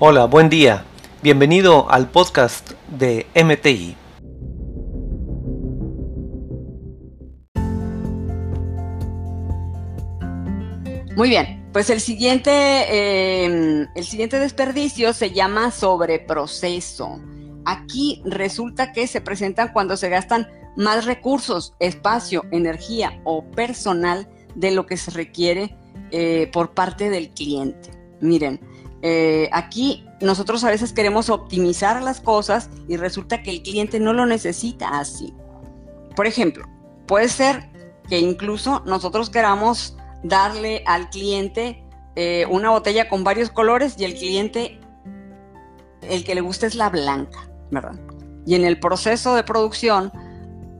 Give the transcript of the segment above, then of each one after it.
Hola, buen día. Bienvenido al podcast de MTI. Muy bien, pues el siguiente, eh, el siguiente desperdicio se llama sobreproceso. Aquí resulta que se presentan cuando se gastan más recursos, espacio, energía o personal de lo que se requiere eh, por parte del cliente. Miren, eh, aquí nosotros a veces queremos optimizar las cosas y resulta que el cliente no lo necesita así. Por ejemplo, puede ser que incluso nosotros queramos darle al cliente eh, una botella con varios colores y el cliente, el que le gusta es la blanca, ¿verdad? Y en el proceso de producción,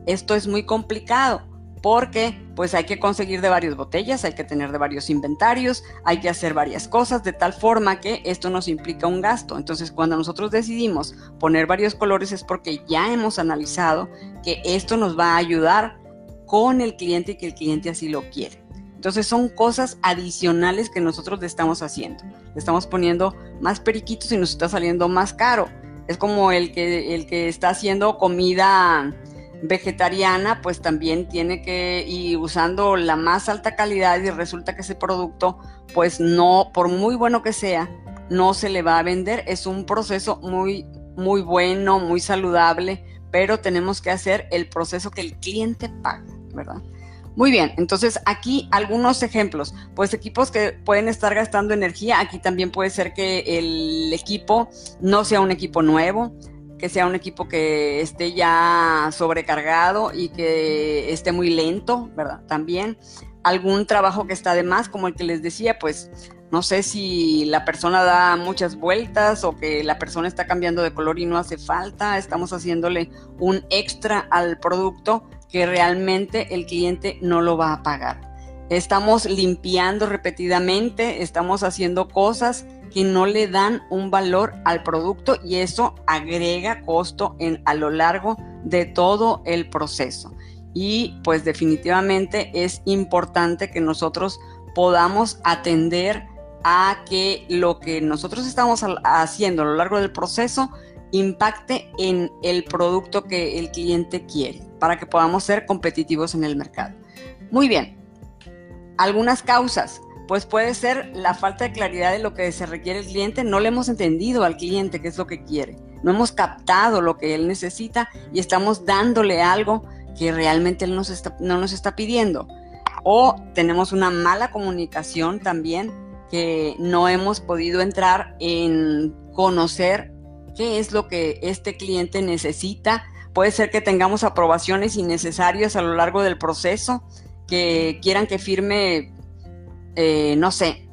esto es muy complicado porque pues hay que conseguir de varias botellas, hay que tener de varios inventarios, hay que hacer varias cosas de tal forma que esto nos implica un gasto. Entonces cuando nosotros decidimos poner varios colores es porque ya hemos analizado que esto nos va a ayudar con el cliente y que el cliente así lo quiere. Entonces son cosas adicionales que nosotros le estamos haciendo. Le estamos poniendo más periquitos y nos está saliendo más caro. Es como el que, el que está haciendo comida vegetariana, pues también tiene que ir usando la más alta calidad y resulta que ese producto, pues no, por muy bueno que sea, no se le va a vender. Es un proceso muy, muy bueno, muy saludable, pero tenemos que hacer el proceso que el cliente paga, ¿verdad? Muy bien, entonces aquí algunos ejemplos, pues equipos que pueden estar gastando energía, aquí también puede ser que el equipo no sea un equipo nuevo, que sea un equipo que esté ya sobrecargado y que esté muy lento, ¿verdad? También algún trabajo que está de más, como el que les decía, pues no sé si la persona da muchas vueltas o que la persona está cambiando de color y no hace falta, estamos haciéndole un extra al producto que realmente el cliente no lo va a pagar. Estamos limpiando repetidamente, estamos haciendo cosas que no le dan un valor al producto y eso agrega costo en, a lo largo de todo el proceso. Y pues definitivamente es importante que nosotros podamos atender a que lo que nosotros estamos haciendo a lo largo del proceso impacte en el producto que el cliente quiere para que podamos ser competitivos en el mercado. Muy bien, algunas causas pues puede ser la falta de claridad de lo que se requiere el cliente. No le hemos entendido al cliente qué es lo que quiere. No hemos captado lo que él necesita y estamos dándole algo que realmente él nos no nos está pidiendo. O tenemos una mala comunicación también que no hemos podido entrar en conocer qué es lo que este cliente necesita. Puede ser que tengamos aprobaciones innecesarias a lo largo del proceso, que quieran que firme eh, no sé,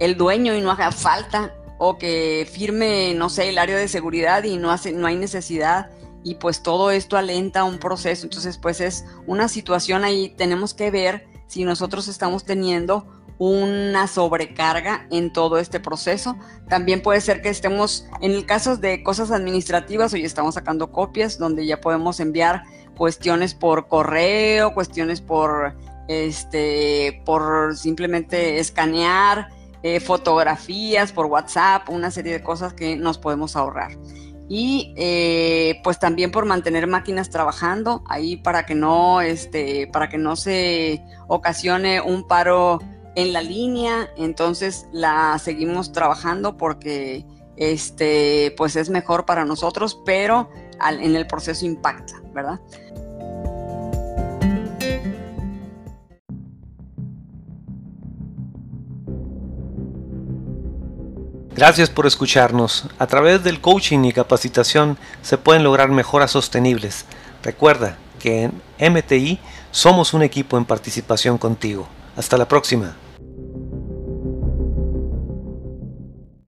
el dueño y no haga falta, o que firme, no sé, el área de seguridad y no, hace, no hay necesidad, y pues todo esto alenta un proceso. Entonces, pues es una situación ahí, tenemos que ver si nosotros estamos teniendo una sobrecarga en todo este proceso. También puede ser que estemos, en el caso de cosas administrativas, hoy estamos sacando copias donde ya podemos enviar cuestiones por correo, cuestiones por este, por simplemente escanear eh, fotografías por WhatsApp, una serie de cosas que nos podemos ahorrar. Y eh, pues también por mantener máquinas trabajando ahí para que no, este, para que no se ocasione un paro en la línea, entonces la seguimos trabajando porque este, pues es mejor para nosotros, pero en el proceso impacta, ¿verdad? Gracias por escucharnos. A través del coaching y capacitación se pueden lograr mejoras sostenibles. Recuerda que en MTI somos un equipo en participación contigo. Hasta la próxima.